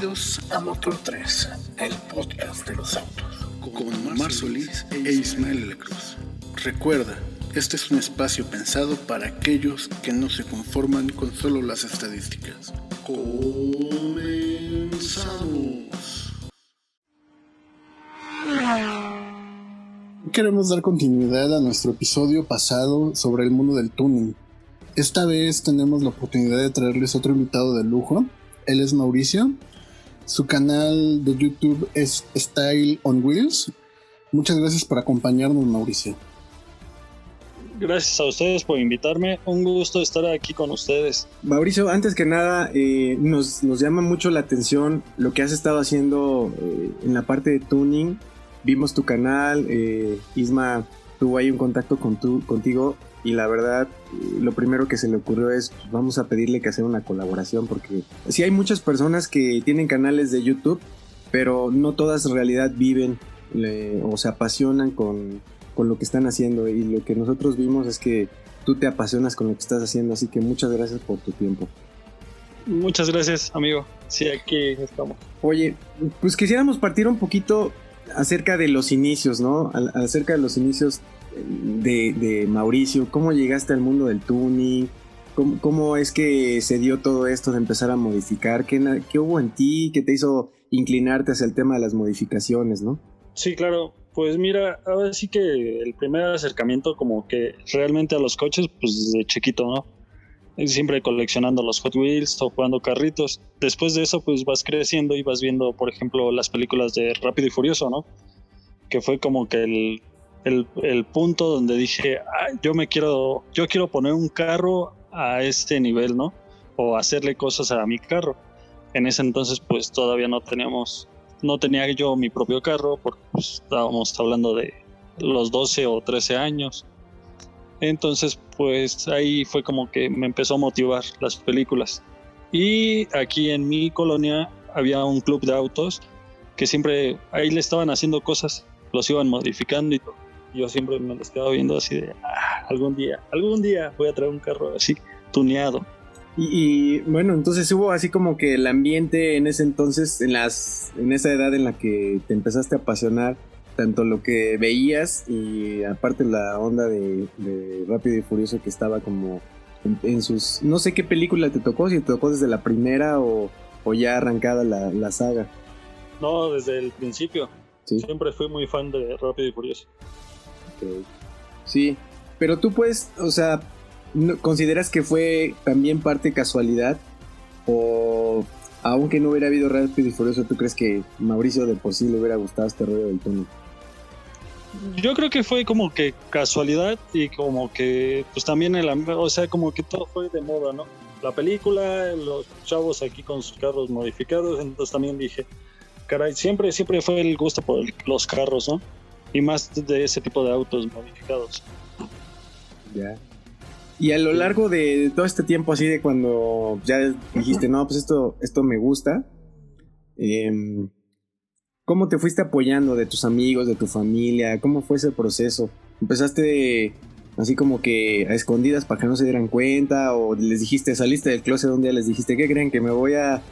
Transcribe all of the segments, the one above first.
Bienvenidos a Motor 3, el podcast de los autos, con Mar Solís e Ismael Cruz. Recuerda, este es un espacio pensado para aquellos que no se conforman con solo las estadísticas. Comenzamos. Queremos dar continuidad a nuestro episodio pasado sobre el mundo del tuning. Esta vez tenemos la oportunidad de traerles otro invitado de lujo. Él es Mauricio. Su canal de YouTube es Style on Wheels. Muchas gracias por acompañarnos, Mauricio. Gracias a ustedes por invitarme. Un gusto estar aquí con ustedes. Mauricio, antes que nada, eh, nos, llama mucho la atención lo que has estado haciendo eh, en la parte de tuning. Vimos tu canal, eh, Isma tuvo ahí un contacto con tu, contigo y la verdad lo primero que se le ocurrió es pues, vamos a pedirle que hacer una colaboración porque sí hay muchas personas que tienen canales de YouTube, pero no todas en realidad viven o se apasionan con con lo que están haciendo y lo que nosotros vimos es que tú te apasionas con lo que estás haciendo, así que muchas gracias por tu tiempo. Muchas gracias, amigo. Sí, aquí estamos. Oye, pues quisiéramos partir un poquito acerca de los inicios, ¿no? Acerca de los inicios de, Mauricio, cómo llegaste al mundo del tuning, ¿Cómo, ¿Cómo, es que se dio todo esto de empezar a modificar? ¿Qué, ¿Qué, hubo en ti que te hizo inclinarte hacia el tema de las modificaciones, no? Sí, claro. Pues mira, ahora sí que el primer acercamiento como que realmente a los coches, pues desde chiquito, ¿no? Siempre coleccionando los Hot Wheels o jugando carritos. Después de eso, pues vas creciendo y vas viendo, por ejemplo, las películas de Rápido y Furioso, ¿no? Que fue como que el, el, punto donde dije, yo me quiero, yo quiero poner un carro a este nivel, ¿no? O hacerle cosas a mi carro. En ese entonces, pues todavía no teníamos no tenía yo mi propio carro porque pues, estábamos hablando de los 12 o 13 años. Entonces, pues ahí fue como que me empezó a motivar las películas. Y aquí en mi colonia había un club de autos que siempre ahí le estaban haciendo cosas, los iban modificando y todo. Yo siempre me los quedaba viendo así de, ah, algún día, algún día voy a traer un carro así, tuneado. Y, bueno, entonces hubo así como que el ambiente en ese entonces, en, las, en esa edad en la que te empezaste a apasionar, tanto lo que veías y aparte la onda de, Rápido y Furioso que estaba como en, sus... No sé qué película te tocó, si te tocó desde la primera o, ya arrancada la, saga. No, desde el principio. Siempre fui muy fan de Rápido y Furioso. Sí, pero tú puedes, o sea, ¿Consideras que fue también parte casualidad? ¿O aunque no hubiera habido Rápido y Furioso, tú crees que Mauricio de por sí le hubiera gustado este rollo del túnel? Yo creo que fue como que casualidad y como que pues también el o sea como que todo fue de moda, ¿no? La película, los chavos aquí con sus carros modificados, entonces también dije, caray, siempre siempre fue el gusto por los carros, ¿no? Y más de ese tipo de autos modificados. Ya. Y a lo largo de todo este tiempo, así de cuando ya dijiste, no, pues esto, esto me gusta, em, ¿cómo te fuiste apoyando de tus amigos, de tu familia? ¿Cómo fue ese proceso? ¿Empezaste así como que a escondidas para que no se dieran cuenta? ¿O les dijiste, saliste del closet un día, les dijiste, ¿qué creen? Que me voy a,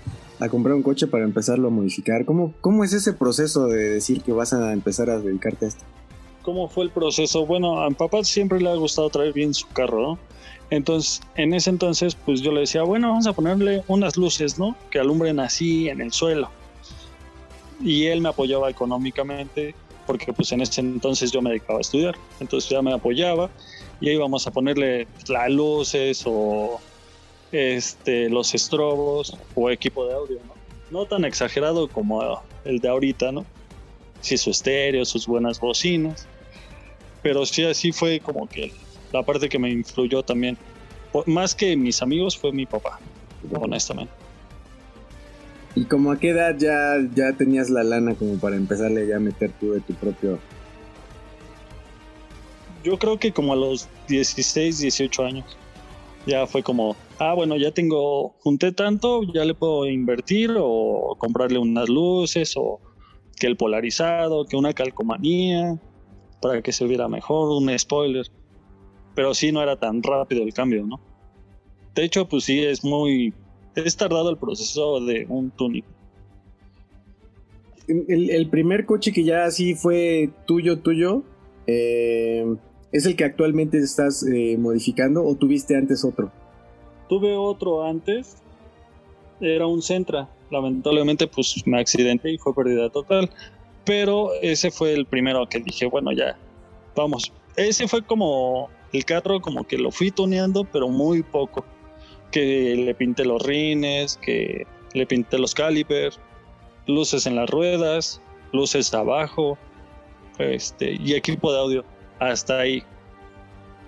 a comprar un coche para empezarlo a modificar. ¿Cómo, ¿Cómo es ese proceso de decir que vas a empezar a dedicarte a esto? ¿Cómo fue el proceso? Bueno, a mi papá siempre le ha gustado traer bien su carro, ¿no? Entonces, en ese entonces, pues yo le decía, bueno, vamos a ponerle unas luces, ¿no? Que alumbren así en el suelo. Y él me apoyaba económicamente, porque pues en ese entonces yo me dedicaba a estudiar. Entonces ya me apoyaba y ahí íbamos a ponerle las luces o este, los estrobos o equipo de audio, ¿no? No tan exagerado como el de ahorita, ¿no? Sí, su estéreo, sus buenas bocinas. Pero sí, así fue como que la parte que me influyó también, más que mis amigos, fue mi papá, honestamente. ¿Y como a qué edad ya, ya tenías la lana como para empezarle ya a meter tú de tu propio... Yo creo que como a los 16, 18 años. Ya fue como, ah, bueno, ya tengo, junté tanto, ya le puedo invertir o comprarle unas luces o que el polarizado, que una calcomanía, para que se viera mejor, un spoiler pero sí no era tan rápido el cambio, ¿no? De hecho, pues sí, es muy... Es tardado el proceso de un tuning. el, primer coche que ya así fue tuyo, tuyo, eh, ¿es el que actualmente estás eh, modificando o tuviste antes otro? Tuve otro antes, era un Centra. Lamentablemente, pues me accidenté y fue pérdida total. Pero ese fue el primero que dije, bueno, ya, vamos. Ese fue como el carro, como que lo fui tuneando, pero muy poco. Que le pinté los rines, que le pinté los calipers, luces en las ruedas, luces abajo, este, y equipo de audio. Hasta ahí.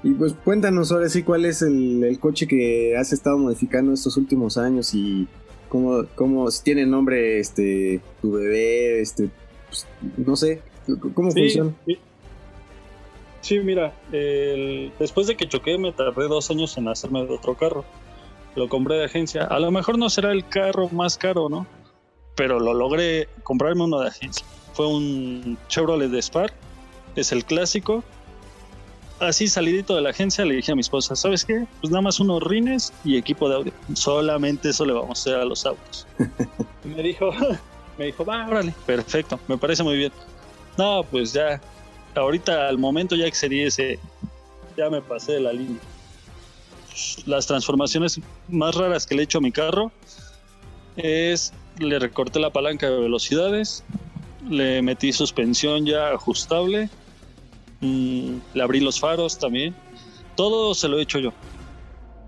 Y pues cuéntanos ahora sí cuál es el, coche que has estado modificando estos últimos años y cómo, cómo si tiene nombre este tu bebé, este pues, no sé, cómo funciona. Sí. mira, después de que choqué me tardé dos años en hacerme de otro carro. Lo compré de agencia. A lo mejor no será el carro más caro, ¿no? Pero lo logré comprarme uno de agencia. Fue un Chevrolet Spark, es el clásico, así salidito de la agencia le dije a mi esposa, ¿sabes qué? Pues nada más unos rines y equipo de audio. Solamente eso le vamos a hacer a los autos. y me dijo, me dijo, va, órale, perfecto, me parece muy bien. No, pues ya, ahorita al momento ya excedí ese, ya me pasé de la línea. Las transformaciones más raras que le he hecho a mi carro es, le recorté la palanca de velocidades, le metí suspensión ya ajustable, Mm, le abrí los faros también. Todo se lo he hecho yo.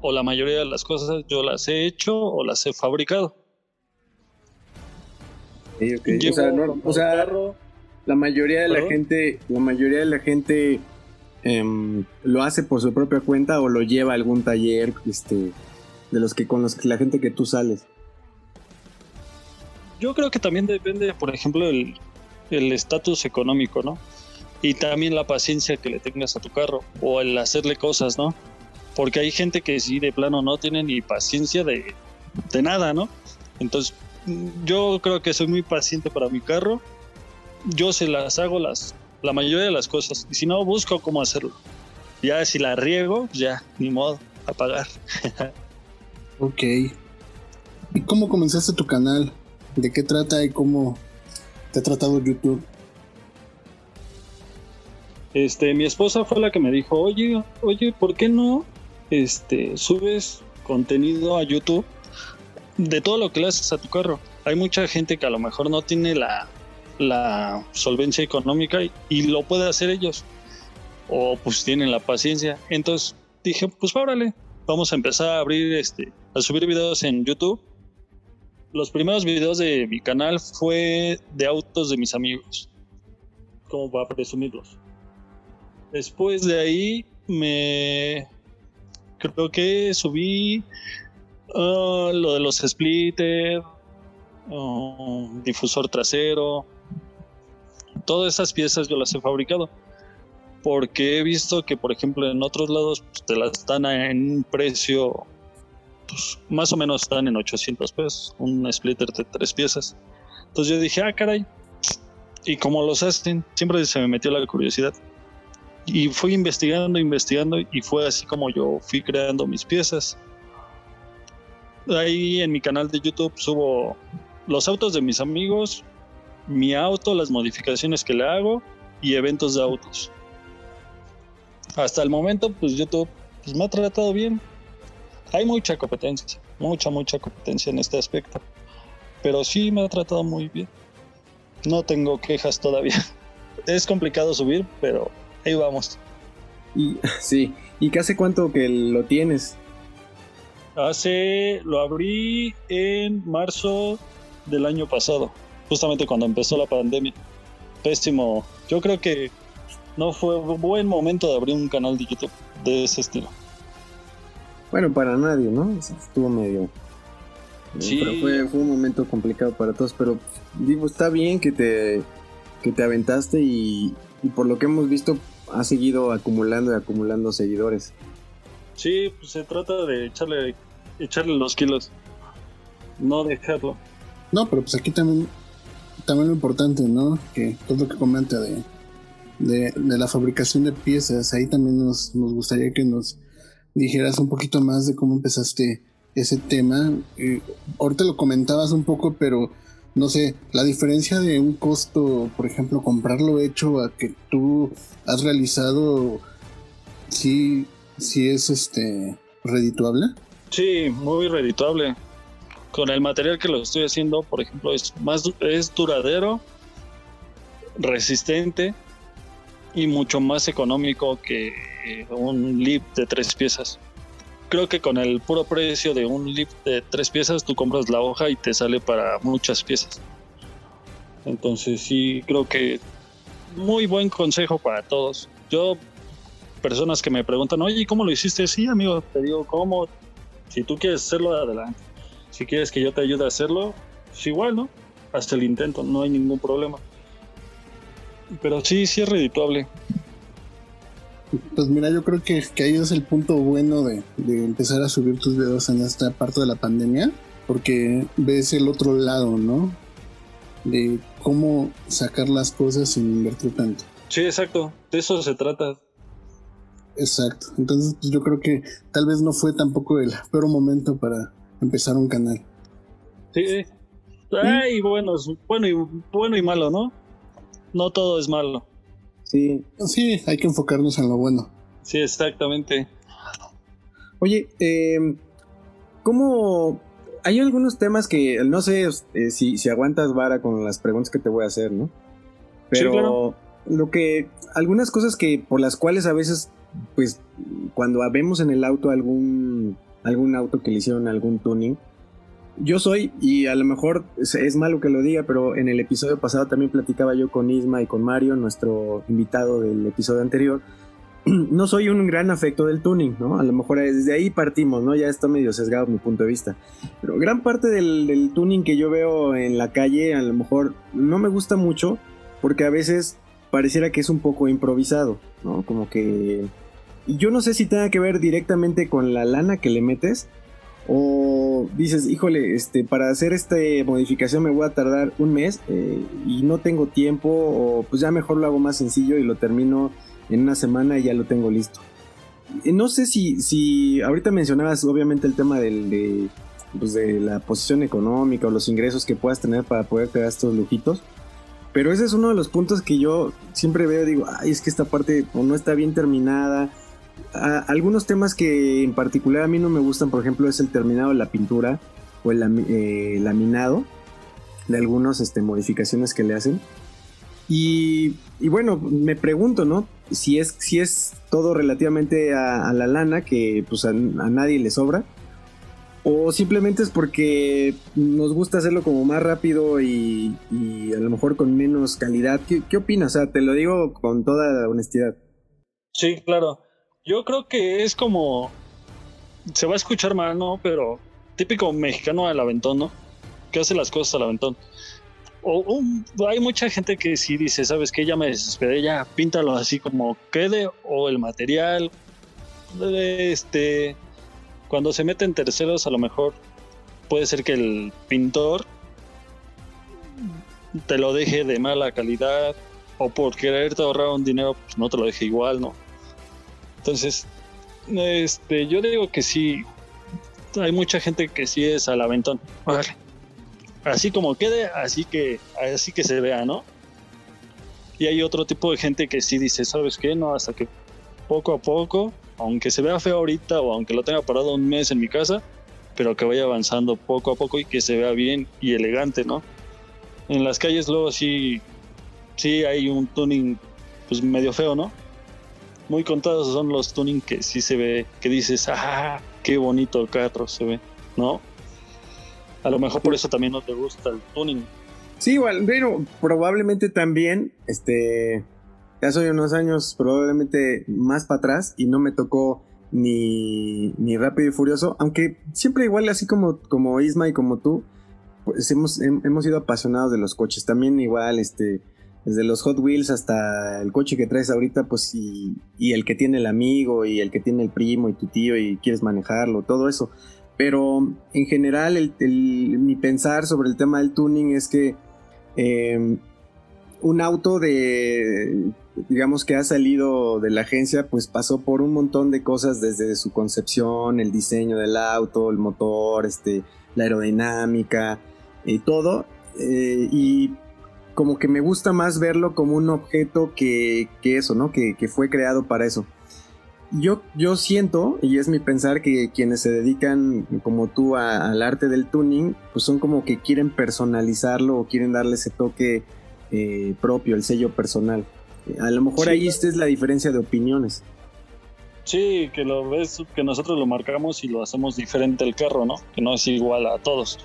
O la mayoría de las cosas yo las he hecho o las he fabricado. O sea, la mayoría de la gente, la mayoría de la gente em, lo hace por su propia cuenta o lo lleva a algún taller, este, de los que con los que la gente que tú sales. Yo creo que también depende, por ejemplo, el estatus económico, ¿no? Y también la paciencia que le tengas a tu carro o el hacerle cosas, ¿no? Porque hay gente que sí de plano no tiene ni paciencia de, de nada, ¿no? Entonces, yo creo que soy muy paciente para mi carro. Yo se las hago las, la mayoría de las cosas. Y si no, busco cómo hacerlo. Ya si la riego, ya, ni modo, apagar. ok. ¿Y cómo comenzaste tu canal? ¿De qué trata y cómo te ha tratado YouTube? Este, mi esposa fue la que me dijo, oye, oye, ¿por qué no este, subes contenido a YouTube de todo lo que le haces a tu carro? Hay mucha gente que a lo mejor no tiene la, la solvencia económica y, lo puede hacer ellos. O pues tienen la paciencia. Entonces dije, pues órale, vamos a empezar a abrir este, a subir videos en YouTube. Los primeros videos de mi canal fue de autos de mis amigos. Como para presumirlos. Después de ahí me creo que subí ah, lo de los splitters, ah, difusor trasero, todas esas piezas yo las he fabricado. Porque he visto que, por ejemplo, en otros lados pues, te las dan en un precio, pues, más o menos están en 800 pesos, un splitter de tres piezas. Entonces yo dije, ah, caray, ¿y cómo los hacen? Siempre se me metió la curiosidad y fui investigando, investigando y fue así como yo fui creando mis piezas. Ahí en mi canal de YouTube subo los autos de mis amigos, mi auto, las modificaciones que le hago y eventos de autos. Hasta el momento, pues YouTube pues, me ha tratado bien. Hay mucha competencia, mucha, mucha competencia en este aspecto. Pero sí me ha tratado muy bien. No tengo quejas todavía. Es complicado subir, pero ahí vamos. Y sí, ¿y qué hace cuánto que lo tienes? Hace, lo abrí en marzo del año pasado, justamente cuando empezó la pandemia. Pésimo. Yo creo que no fue un buen momento de abrir un canal de YouTube de ese estilo. Bueno, para nadie, ¿no? Estuvo medio. Sí. Pero fue, fue un momento complicado para todos, pero digo, está bien que te, que te aventaste y, y por lo que hemos visto, ha seguido acumulando y acumulando seguidores. Sí, pues se trata de echarle, echarle los kilos, no dejarlo. No, pero pues aquí también, también lo importante, ¿no? Que todo lo que comenta de, de, la fabricación de piezas, ahí también nos, nos, gustaría que nos dijeras un poquito más de cómo empezaste ese tema. Eh, ahorita lo comentabas un poco, pero no sé, la diferencia de un costo, por ejemplo, comprarlo hecho a que tú has realizado, sí, sí es este redituable. Sí, muy redituable. Con el material que lo estoy haciendo, por ejemplo, es más es duradero, resistente y mucho más económico que un lip de tres piezas. Creo que con el puro precio de un lip de tres piezas, tú compras la hoja y te sale para muchas piezas. Entonces sí, creo que muy buen consejo para todos. Yo, personas que me preguntan, oye, ¿cómo lo hiciste? Sí, amigo, te digo, ¿cómo? Si tú quieres hacerlo, adelante. Si quieres que yo te ayude a hacerlo, pues igual, ¿no? Hasta el intento, no hay ningún problema. Pero sí, sí es redituable. Pues mira, yo creo que, que ahí es el punto bueno de, de, empezar a subir tus videos en esta parte de la pandemia, porque ves el otro lado, ¿no? De cómo sacar las cosas sin invertir tanto. Sí, exacto, de eso se trata. Exacto, entonces pues, yo creo que tal vez no fue tampoco el peor momento para empezar un canal. Sí, Ay, bueno, bueno y bueno y malo, ¿no? No todo es malo. Sí. Sí, hay que enfocarnos en lo bueno. Sí, exactamente. Oye, eh, ¿cómo...? Hay algunos temas que no sé eh, si, si, aguantas vara con las preguntas que te voy a hacer, ¿no? Pero sí, claro. lo que... Algunas cosas que por las cuales a veces, pues, cuando vemos en el auto algún, algún auto que le hicieron algún tuning, yo soy, y a lo mejor es, malo que lo diga, pero en el episodio pasado también platicaba yo con Isma y con Mario, nuestro invitado del episodio anterior. No soy un gran afecto del tuning, ¿no? A lo mejor desde ahí partimos, ¿no? Ya está medio sesgado mi punto de vista. Pero gran parte del, tuning que yo veo en la calle, a lo mejor no me gusta mucho, porque a veces pareciera que es un poco improvisado, ¿no? Como que. Yo no sé si tenga que ver directamente con la lana que le metes, o dices, híjole, este, para hacer esta modificación me voy a tardar un mes eh, y no tengo tiempo, o pues ya mejor lo hago más sencillo y lo termino en una semana y ya lo tengo listo. No sé si, si ahorita mencionabas obviamente el tema del, de, pues de la posición económica o los ingresos que puedas tener para poder crear estos lujitos. Pero ese es uno de los puntos que yo siempre veo, digo, ay, es que esta parte o no está bien terminada, algunos temas que en particular a mí no me gustan, por ejemplo, es el terminado de la pintura o el eh, laminado de algunas este, modificaciones que le hacen. Y, y, bueno, me pregunto, ¿no? Si es, si es todo relativamente a, a la lana, que pues a, a, nadie le sobra, o simplemente es porque nos gusta hacerlo como más rápido y, y a lo mejor con menos calidad. ¿Qué, ¿Qué opinas? O sea, te lo digo con toda honestidad. Sí, claro. Yo creo que es como. Se va a escuchar mal, ¿no? Pero típico mexicano al aventón, ¿no? Que hace las cosas al aventón. O hay mucha gente que sí dice, ¿sabes qué? Ya me desesperé, ya píntalo así como quede, o el material. Este. Cuando se meten terceros, a lo mejor puede ser que el pintor te lo deje de mala calidad, o por quererte ahorrar un dinero, pues no te lo deje igual, ¿no? Entonces, este, yo digo que sí, hay mucha gente que sí es al aventón. Así como quede, así que, así que se vea, ¿no? Y hay otro tipo de gente que sí dice, ¿sabes qué? No, hasta que poco a poco, aunque se vea feo ahorita o aunque lo tenga parado un mes en mi casa, pero que vaya avanzando poco a poco y que se vea bien y elegante, ¿no? En las calles luego sí, sí hay un tuning pues medio feo, ¿no? Muy contados son los tuning que sí se ve, que dices, ah, qué bonito el carro se ve, ¿no? A lo mejor por eso también no te gusta el tuning. Sí, igual, pero probablemente también, este, ya soy unos años probablemente más para atrás y no me tocó ni, ni Rápido y Furioso, aunque siempre igual así como, como Isma y como tú, pues hemos, hemos sido apasionados de los coches, también igual, este, desde los Hot Wheels hasta el coche que traes ahorita, pues y, y, el que tiene el amigo y el que tiene el primo y tu tío y quieres manejarlo, todo eso. Pero en general mi pensar sobre el tema del tuning es que eh, un auto de, digamos que ha salido de la agencia, pues pasó por un montón de cosas desde su concepción, el diseño del auto, el motor, este, la aerodinámica y todo eh, y como que me gusta más verlo como un objeto que, eso, ¿no? Que, fue creado para eso. Yo, yo siento, y es mi pensar, que quienes se dedican como tú al arte del tuning, pues son como que quieren personalizarlo o quieren darle ese toque eh, propio, el sello personal. A lo mejor ahí esta es la diferencia de opiniones. Sí, que lo ves, que nosotros lo marcamos y lo hacemos diferente el carro, ¿no? Que no es igual a todos.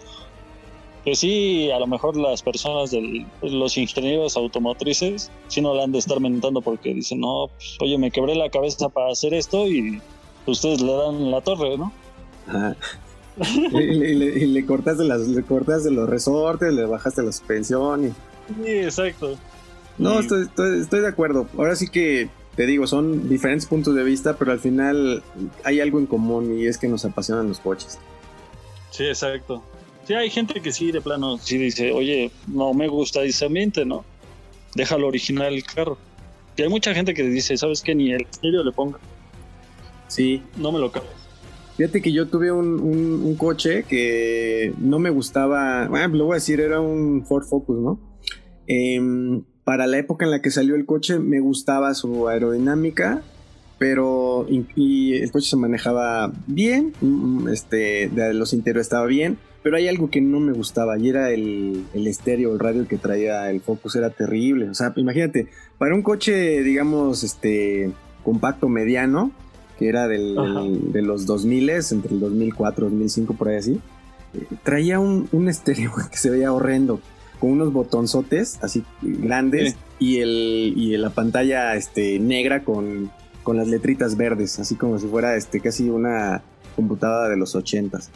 Que sí, a lo mejor las personas, de los ingenieros automotrices, sí no la han de estar mentando porque dicen, no, pues, oye, me quebré la cabeza para hacer esto y ustedes le dan la torre, ¿no? y, le, cortaste las, le cortaste los resortes, le bajaste la suspensión y... Sí, exacto. No, estoy, estoy, de acuerdo. Ahora sí que te digo, son diferentes puntos de vista, pero al final hay algo en común y es que nos apasionan los coches. Sí, exacto. Sí, hay gente que sí, de plano, sí dice, oye, no me gusta ese ambiente, ¿no? Déjalo original el carro. Y hay mucha gente que dice, ¿sabes qué? Ni el estéreo le ponga. Sí. No me lo cabe. Fíjate que yo tuve un, coche que no me gustaba, bueno, lo voy a decir, era un Ford Focus, ¿no? Eh, para la época en la que salió el coche me gustaba su aerodinámica, pero y, el coche se manejaba bien, mm, este, de los interiores estaba bien, pero hay algo que no me gustaba y era el, estéreo, el radio que traía el Focus era terrible. O sea, imagínate, para un coche, digamos, este, compacto mediano, que era del, de los 2000, entre el 2004 y 2005, por ahí así, eh, traía un, un estéreo que se veía horrendo con unos botonzotes así grandes y, el, y la pantalla este, negra con, con las letritas verdes, así como si fuera este, casi una computadora de los ochentas.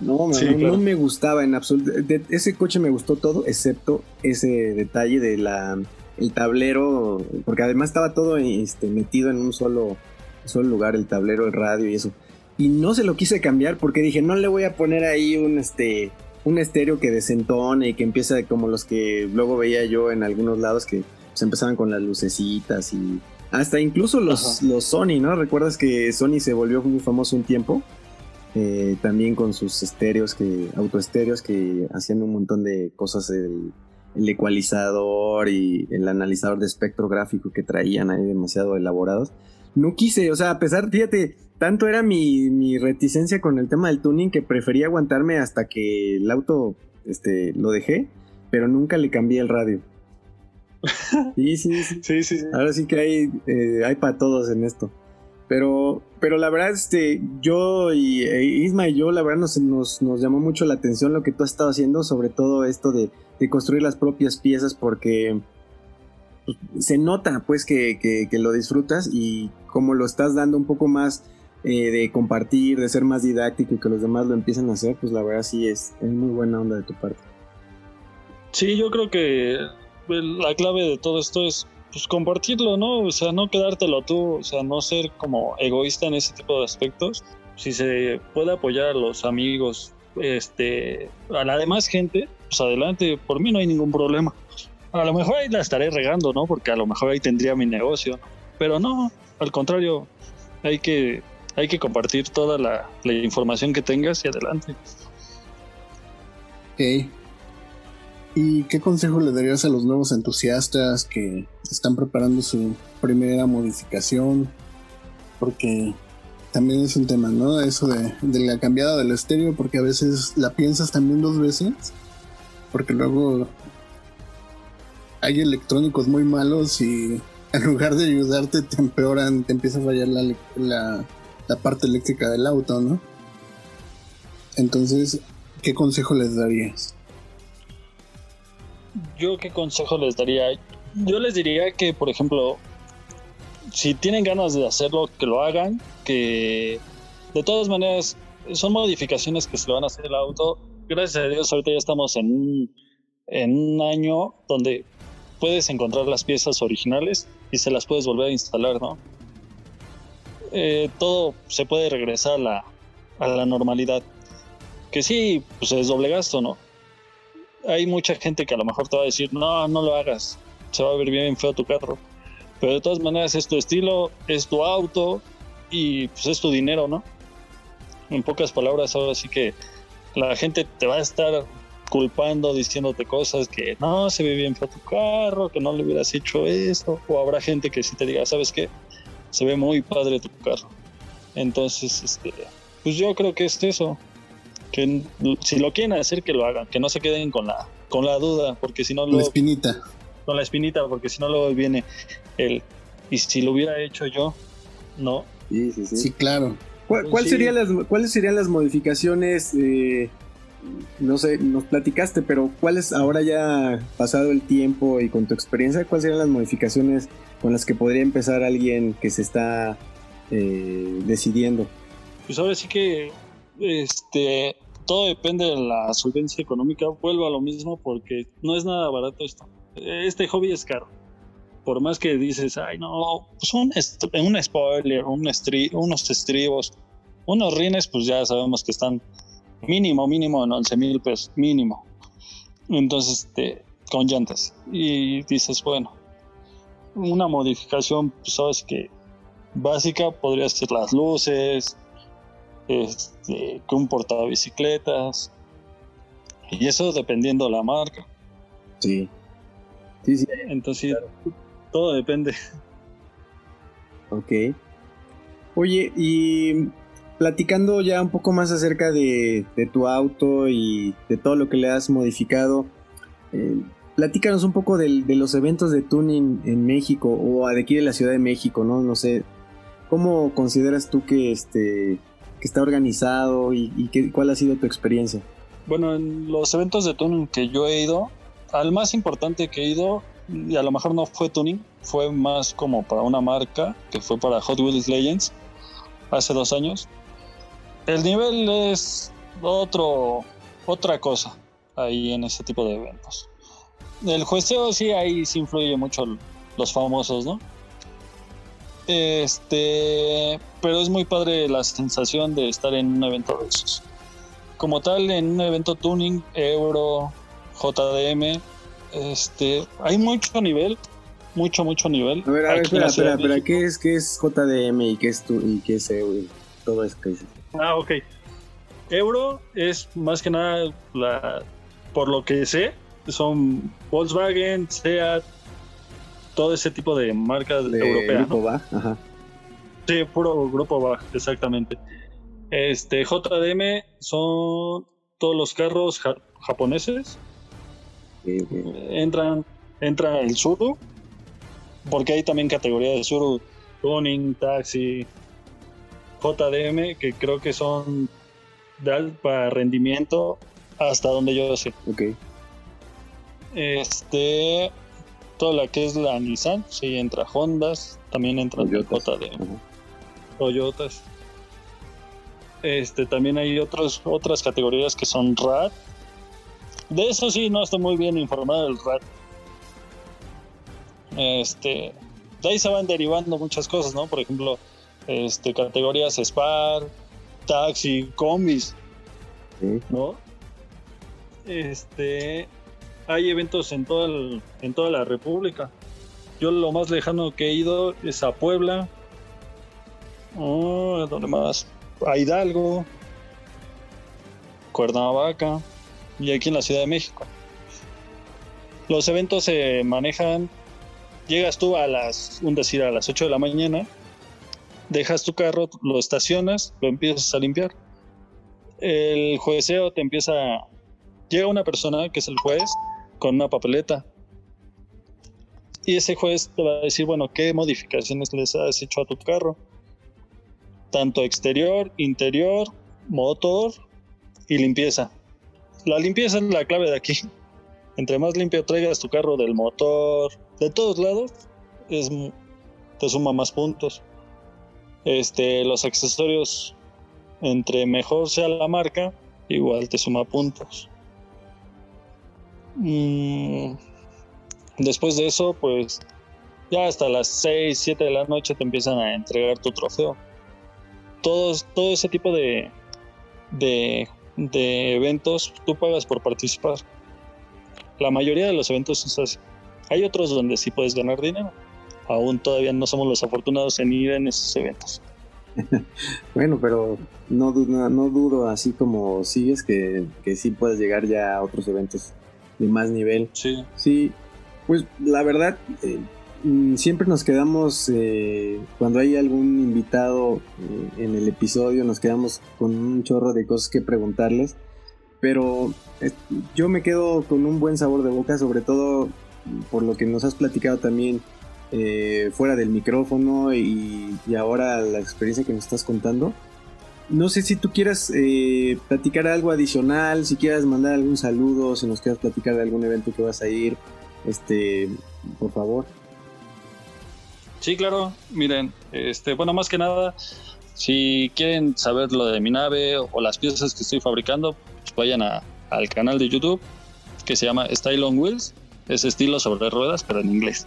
No, no, me gustaba en absoluto. ese coche me gustó todo, excepto ese detalle de la el tablero, porque además estaba todo este, metido en un solo, solo lugar, el tablero, el radio y eso. Y no se lo quise cambiar porque dije, no le voy a poner ahí un este un estéreo que desentone y que empieza como los que luego veía yo en algunos lados que se empezaban con las lucecitas y hasta incluso los, los Sony, ¿no? ¿Recuerdas que Sony se volvió muy famoso un tiempo? Eh, también con sus estéreos, que, autoestéreos que hacían un montón de cosas, el, el ecualizador y el analizador de espectro gráfico que traían ahí demasiado elaborados. No quise, o sea, a pesar, fíjate, tanto era mi, reticencia con el tema del tuning que prefería aguantarme hasta que el auto este, lo dejé, pero nunca le cambié el radio. Sí, sí, sí. sí, Ahora sí que hay, eh, hay para todos en esto. Pero, pero la verdad, este, yo y e Isma y yo, la verdad, nos, nos, llamó mucho la atención lo que tú has estado haciendo, sobre todo esto de, construir las propias piezas, porque pues, se nota pues que, que, lo disfrutas y como lo estás dando un poco más eh, de compartir, de ser más didáctico y que los demás lo empiecen a hacer, pues la verdad sí es, es muy buena onda de tu parte. Sí, yo creo que la clave de todo esto es pues compartirlo, ¿no? O sea, no quedártelo tú, o sea, no ser como egoísta en ese tipo de aspectos. Si se puede apoyar a los amigos, este, a la demás gente, pues adelante, por mí no hay ningún problema. A lo mejor ahí la estaré regando, ¿no? Porque a lo mejor ahí tendría mi negocio, pero no, al contrario, hay que hay que compartir toda la, información que tengas y adelante. Ok. ¿Y qué consejo le darías a los nuevos entusiastas que están preparando su primera modificación? Porque también es un tema, ¿no? Eso de, de la cambiada del estéreo, porque a veces la piensas también dos veces, porque luego hay electrónicos muy malos y en lugar de ayudarte te empeoran, te empieza a fallar la, la, la parte eléctrica del auto, ¿no? Entonces, ¿qué consejo les darías? Yo qué consejo les daría? Yo les diría que, por ejemplo, si tienen ganas de hacerlo, que lo hagan, que de todas maneras son modificaciones que se le van a hacer al auto. Gracias a Dios ahorita ya estamos en un, en un año donde puedes encontrar las piezas originales y se las puedes volver a instalar, ¿no? Eh, todo se puede regresar a la, a la normalidad. Que sí, pues es doble gasto, ¿no? Hay mucha gente que a lo mejor te va a decir, no, no lo hagas, se va a ver bien feo tu carro. Pero de todas maneras es tu estilo, es tu auto y pues es tu dinero, ¿no? En pocas palabras, ahora sí que la gente te va a estar culpando, diciéndote cosas que no se ve bien para tu carro, que no le hubieras hecho esto, o habrá gente que sí te diga, ¿sabes qué? Se ve muy padre tu carro. Entonces, este, pues yo creo que es eso, que si lo quieren hacer que lo hagan, que no se queden con la con la duda, porque si no lo la espinita. Con la espinita, porque si no luego viene el y si lo hubiera hecho yo, no. Sí, sí, sí. Sí, claro. ¿Cuál, pues serían las, ¿Cuáles serían las modificaciones? Eh, no sé, nos platicaste, pero ¿cuáles ahora ya pasado el tiempo y con tu experiencia, cuáles serían las modificaciones con las que podría empezar alguien que se está eh, decidiendo? Pues ahora sí que este todo depende de la solvencia económica. Vuelvo a lo mismo porque no es nada barato esto. Este hobby es caro. Por más que dices, ay, no, pues un, un spoiler, un unos estribos, unos rines, pues ya sabemos que están mínimo, mínimo en 11 mil pesos, mínimo. Entonces, este, con llantas. Y dices, bueno, una modificación, pues sabes que básica podría ser las luces, este, que un portabicicletas. Y eso dependiendo de la marca. Sí. Sí, sí. Entonces, todo depende. Ok. Oye, y platicando ya un poco más acerca de, tu auto y de todo lo que le has modificado, eh, platícanos un poco de, los eventos de tuning en México o de aquí de la Ciudad de México, ¿no? No sé, ¿cómo consideras tú que este que está organizado y, cuál ha sido tu experiencia? Bueno, en los eventos de tuning que yo he ido, al más importante que he ido, y a lo mejor no fue tuning, fue más como para una marca, que fue para Hot Wheels Legends, hace dos años. El nivel es otro, otra cosa ahí en ese tipo de eventos. El jueceo sí, ahí sí influye mucho los famosos, ¿no? Este, pero es muy padre la sensación de estar en un evento de esos. Como tal, en un evento tuning, Euro, JDM, este, hay mucho nivel, mucho, mucho nivel. A ver, a ver, espera, espera, espera, ¿qué es, ¿qué es JDM y qué es, tu, y qué es Euro? Todo eso que dices. Ah, ok. Euro es más que nada, la, por lo que sé, son Volkswagen, Seat, todo ese tipo de marcas de europeas. Grupo Ajá. Sí, puro grupo BA, exactamente. Este, JDM son todos los carros japoneses. Entran, entra el Suru, porque hay también categorías de Suru, tuning, taxi, JDM, que creo que son de alto rendimiento hasta donde yo sé. Ok. Este, toda la que es la Nissan, sí entra Hondas, también entra Toyotas. JDM. Toyotas. Este, también hay otros, otras categorías que son RAD. De eso sí no estoy muy bien informado del RAD. Este, de ahí se van derivando muchas cosas, ¿no? Por ejemplo, este, categorías Spar, taxi, combis, ¿no? Este, hay eventos en toda, en toda la República. Yo lo más lejano que he ido es a Puebla, oh, ¿dónde más? A Hidalgo, Cuernavaca y aquí en la Ciudad de México. Los eventos se manejan, llegas tú a las, un decir, a las 8 de la mañana dejas tu carro, lo estacionas, lo empiezas a limpiar. El jueceo te empieza. Llega una persona que es el juez con una papeleta. Y ese juez te va a decir, bueno, qué modificaciones les has hecho a tu carro. Tanto exterior, interior, motor y limpieza. La limpieza es la clave de aquí. Entre más limpio traigas tu carro del motor, de todos lados, es, te suma más puntos. Este, los accesorios, entre mejor sea la marca, igual te suma puntos. Mm, después de eso, pues ya hasta las 6, 7 de la noche te empiezan a entregar tu trofeo. Todos, todo ese tipo de, de, eventos tú pagas por participar. La mayoría de los eventos es así. Hay otros donde sí puedes ganar dinero aún todavía no somos los afortunados en ir en esos eventos. bueno, pero no, no, dudo, así como sigues, que, que sí puedes llegar ya a otros eventos de más nivel. Sí. Sí, pues la verdad, eh, mm, siempre nos quedamos, eh, cuando hay algún invitado eh, en el episodio, nos quedamos con un chorro de cosas que preguntarles. Pero yo me quedo con un buen sabor de boca, sobre todo por lo que nos has platicado también fuera del micrófono y, y, ahora la experiencia que nos estás contando. No sé si tú quieras platicar algo adicional, si quieras mandar algún saludo, si nos quieras platicar de algún evento que vas a ir, este, por favor. Sí, claro. Miren, este, bueno, más que nada, si quieren saber lo de mi nave o las piezas que estoy fabricando, pues vayan al canal de YouTube que se llama Style on Wheels. Es estilo sobre ruedas, pero en inglés.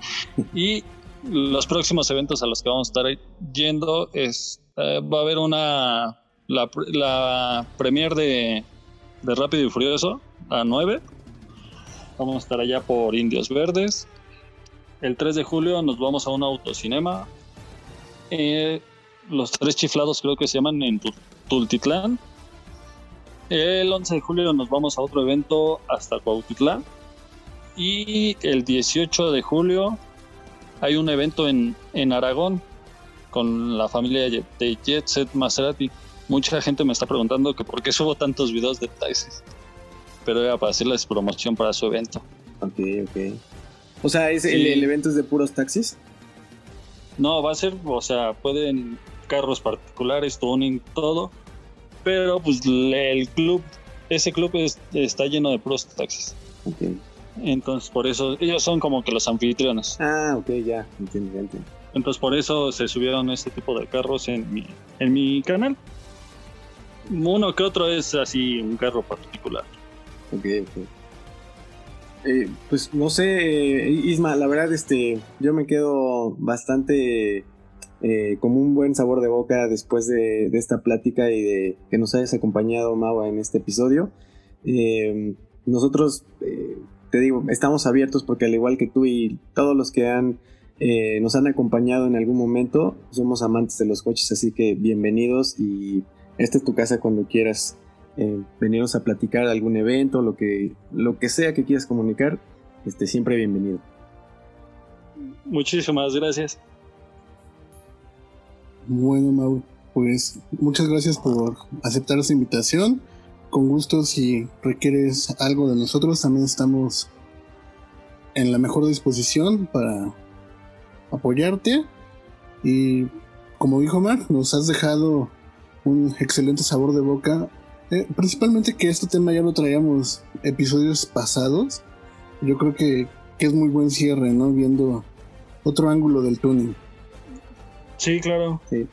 y los próximos eventos a los que vamos a estar yendo es eh, va a haber una la, la premier de, de Rápido y Furioso a 9 Vamos a estar allá por Indios Verdes. El 3 de julio nos vamos a un autocinema. Eh, los tres chiflados creo que se llaman en Tultitlán. El 11 de julio nos vamos a otro evento hasta Cuautitlán. Y el 18 de julio hay un evento en, en Aragón con la familia de Jet Set Maserati. Mucha gente me está preguntando que por qué subo tantos videos de taxis pero era para hacerles promoción para su evento. Ok, ok. O sea, ¿es el, evento es de puros taxis? No, va a ser, o sea, pueden carros particulares, tuning, todo, pero pues el club, ese club está lleno de puros taxis. Ok. Entonces, por eso, ellos son como que los anfitriones. Ah, ok, ya, entiendo, entiendo. Entonces, por eso se subieron este tipo de carros en mi, en mi canal. Uno que otro es así, un carro particular. Ok, eh, pues no sé, Isma, la verdad, este, yo me quedo bastante eh, como un buen sabor de boca después de, esta plática y de que nos hayas acompañado, Maua, en este episodio. Eh, nosotros, te digo, estamos abiertos porque al igual que tú y todos los que han, nos han acompañado en algún momento, somos amantes de los coches, así que bienvenidos y esta es tu casa cuando quieras eh, venirnos a platicar algún evento, lo que, lo que sea que quieras comunicar, este, siempre bienvenido. Muchísimas gracias. Bueno, Mau, pues muchas gracias por aceptar esta invitación. Con gusto, si requieres algo de nosotros, también estamos en la mejor disposición para apoyarte. Y como dijo Mar, nos has dejado un excelente sabor de boca eh, principalmente que este tema ya lo traíamos episodios pasados. Yo creo que, es muy buen cierre, ¿no? Viendo otro ángulo del tuning. Sí, claro. Sí.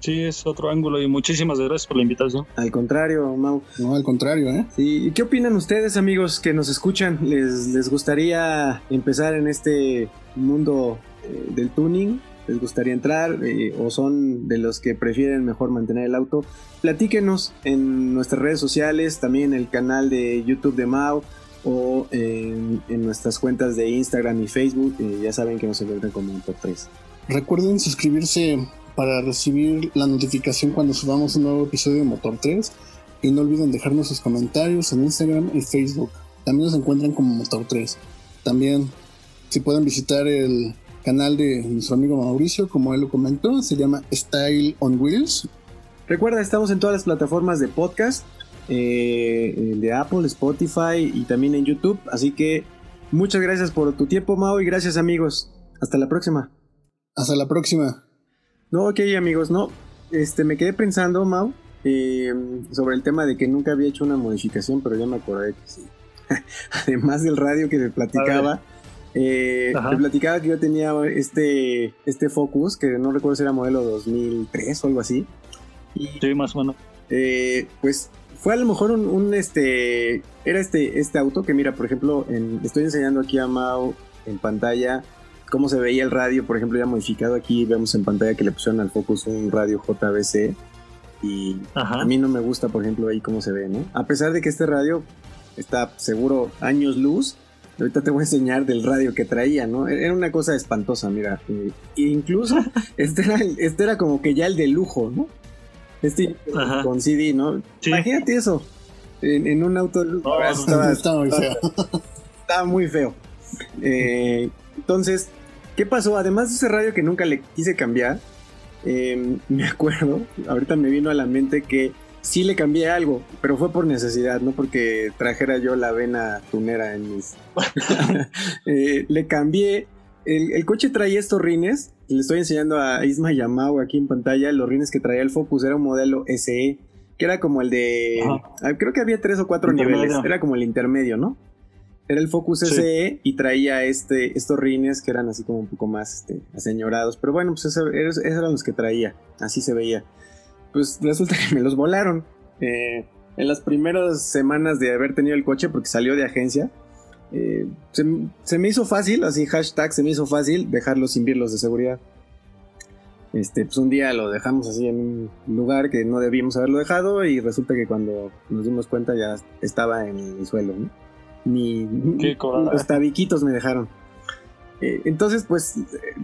Sí, es otro ángulo y muchísimas gracias por la invitación. Al contrario, Mau. No, al contrario, ¿eh? ¿Y qué opinan ustedes, amigos, que nos escuchan? ¿Les, les gustaría empezar en este mundo eh, del tuning? les gustaría entrar eh, o son de los que prefieren mejor mantener el auto, platíquenos en nuestras redes sociales, también en el canal de YouTube de Mao o en, nuestras cuentas de Instagram y Facebook. Eh, ya saben que nos encuentran como top 3. Recuerden suscribirse para recibir la notificación cuando subamos un nuevo episodio de Motor 3 y no olviden dejarnos sus comentarios en Instagram y Facebook. También nos encuentran como Motor 3. También si pueden visitar el canal de nuestro amigo Mauricio, como él lo comentó, se llama Style on Wheels. Recuerda, estamos en todas las plataformas de podcast, eh, de Apple, Spotify y también en YouTube. Así que muchas gracias por tu tiempo, Mao, y gracias amigos. Hasta la próxima. Hasta la próxima. No, ok amigos, no. Este, me quedé pensando, Mau, eh, sobre el tema de que nunca había hecho una modificación, pero ya me acordé que sí. Además del radio que se platicaba, eh, te platicaba que yo tenía este, este Focus, que no recuerdo si era modelo 2003 o algo así. Y, sí, más o menos. Eh, pues fue a lo mejor un, este, era este, este auto que mira, por ejemplo, estoy enseñando aquí a Mao en pantalla cómo se veía el radio, por ejemplo, ya modificado aquí, vemos en pantalla que le pusieron al Focus un radio JBC y a mí no me gusta, por ejemplo, ahí cómo se ve, ¿no? A pesar de que este radio está seguro años luz, ahorita te voy a enseñar del radio que traía, ¿no? Era una cosa espantosa, mira. E incluso este era, este era como que ya el de lujo, ¿no? Este con CD, ¿no? Imagínate eso. En, un auto. estaba, muy feo. Estaba muy feo. Eh, entonces, ¿qué pasó? Además de ese radio que nunca le quise cambiar, em, me acuerdo, ahorita me vino a la mente que sí le cambié algo, pero fue por necesidad, no porque trajera yo la vena tunera en mis... Eh, le cambié, el, coche traía estos rines, le estoy enseñando a Isma Yamau aquí en pantalla, los rines que traía el Focus era un modelo SE, que era como el de... Ah, creo que había tres o cuatro niveles, era como el intermedio, ¿no? Era el Focus SE y traía este, estos rines que eran así como un poco más este, aseñorados, pero bueno, pues esos eran los que traía, así se veía pues resulta que me los volaron. Eh, en las primeras semanas de haber tenido el coche, porque salió de agencia, eh, se, me hizo fácil, así hashtag, se me hizo fácil dejarlos sin birlos de seguridad. Este, pues un día lo dejamos así en un lugar que no debíamos haberlo dejado y resulta que cuando nos dimos cuenta ya estaba en el suelo, ¿no? Ni los tabiquitos me dejaron. Eh, entonces, pues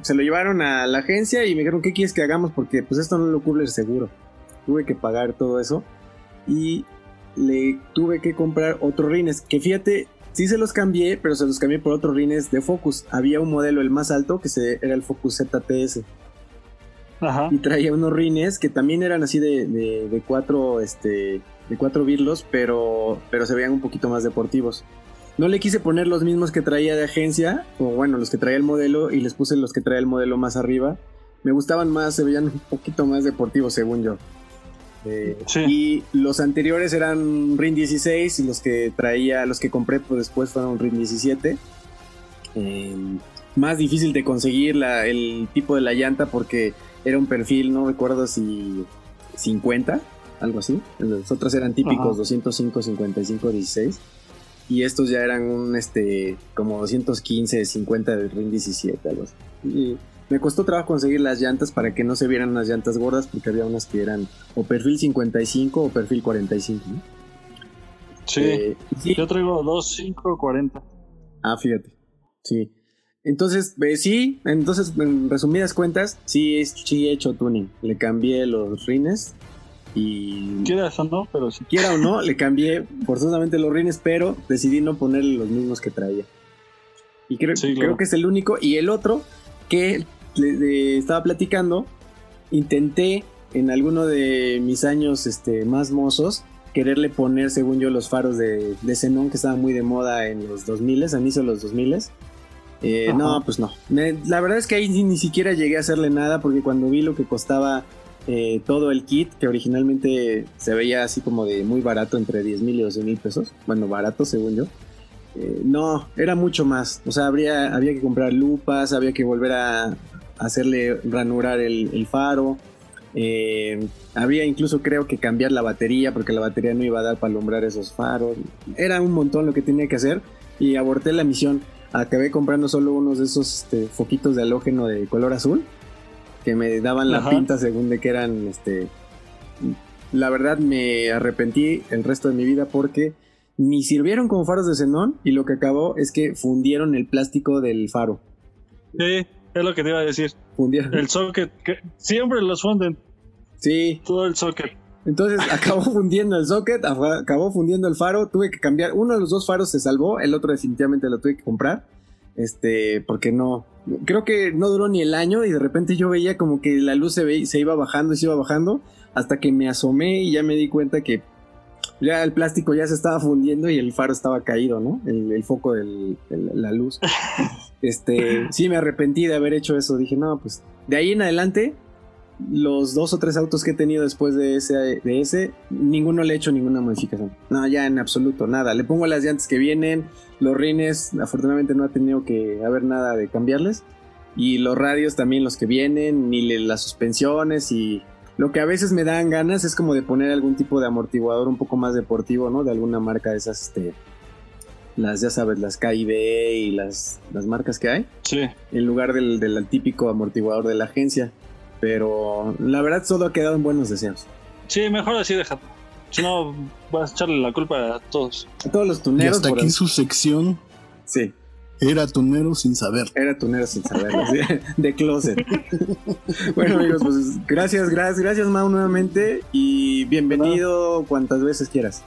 se lo llevaron a la agencia y me dijeron, ¿qué quieres que hagamos? Porque pues esto no lo cubre el seguro tuve que pagar todo eso y le tuve que comprar otros rines, que fíjate, sí se los cambié, pero se los cambié por otros rines de Focus. Había un modelo, el más alto, que se, era el Focus ZTS. Ajá. Y traía unos rines que también eran así de, de, cuatro, este, de cuatro birlos, pero, pero se veían un poquito más deportivos. No le quise poner los mismos que traía de agencia, o bueno, los que traía el modelo, y les puse los que traía el modelo más arriba. Me gustaban más, se veían un poquito más deportivos, según yo. Eh, y los anteriores eran RIN 16 y los que traía, los que compré pues, después fueron RIN 17. Em, más difícil de conseguir el tipo de la llanta porque era un perfil, no recuerdo si 50, algo así. Los otros eran típicos 205, 55, 16. Y estos ya eran un este como 215, 50 de RIN 17, algo así. Me costó trabajo conseguir las llantas para que no se vieran las llantas gordas porque había unas que eran o perfil 55 o perfil 45. Eh, sí, yo traigo 25 40. Ah, fíjate. Sí. Entonces, eh, sí, entonces en resumidas cuentas, sí, sí he hecho tuning. Le cambié los rines y... Quiera o no, pero si Quiera o no, le cambié forzosamente los rines, pero decidí no ponerle los mismos que traía. Y creo, creo que es el único. Y el otro, que estaba platicando, intenté en alguno de mis años este, más mozos quererle poner, según yo, los faros de, de Xenon que estaban muy de moda en los 2000, a inicio de los 2000. Eh, no, pues no. la verdad es que ahí ni, siquiera llegué a hacerle nada porque cuando vi lo que costaba eh, todo el kit, que originalmente se veía así como de muy barato, entre 10 mil y 12 mil pesos, bueno, barato según yo. Eh, no, era mucho más. O sea, habría, había que comprar lupas, había que volver a, hacerle ranurar el, faro. Eh, había incluso creo que cambiar la batería porque la batería no iba a dar para alumbrar esos faros. Era un montón lo que tenía que hacer y aborté la misión. Acabé comprando solo unos de esos este, foquitos de halógeno de color azul que me daban la pinta según de que eran este la verdad me arrepentí el resto de mi vida porque ni sirvieron como faros de xenón y lo que acabó es que fundieron el plástico del faro. Sí. Es lo que te iba a decir. El socket, que siempre los funden. Sí. Todo el socket. Entonces acabó fundiendo el socket, acabó fundiendo el faro, tuve que cambiar, uno de los dos faros se salvó, el otro definitivamente lo tuve que comprar, este, porque no, creo que no duró ni el año y de repente yo veía como que la luz se, se iba bajando y se iba bajando, hasta que me asomé y ya me di cuenta que ya el plástico ya se estaba fundiendo y el faro estaba caído, ¿no? El, foco de la luz. Este, sí me arrepentí de haber hecho eso. Dije, no, pues de ahí en adelante, los dos o tres autos que he tenido después de ese, de ese, ninguno le he hecho ninguna modificación. No, ya en absoluto, nada. Le pongo las llantas que vienen, los rines, afortunadamente no ha tenido que haber nada de cambiarles. Y los radios también, los que vienen, ni las suspensiones y lo que a veces me dan ganas es como de poner algún tipo de amortiguador un poco más deportivo, ¿no? De alguna marca de esas, este, las, ya sabes, las KIB y las, las marcas que hay. Sí. En lugar del, del típico amortiguador de la agencia. Pero la verdad solo ha quedado en buenos deseos. Sí, mejor así deja. Si no, vas a echarle la culpa a todos. A todos los tuneros. Y hasta aquí su sección. Sí. Era tunero sin saber. Era tunero sin saber, de closet. bueno, amigos, pues gracias, gracias, gracias, Mau, nuevamente. Y bienvenido cuantas veces quieras.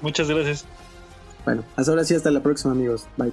Muchas gracias. Bueno, hasta ahora sí, hasta la próxima, amigos. Bye.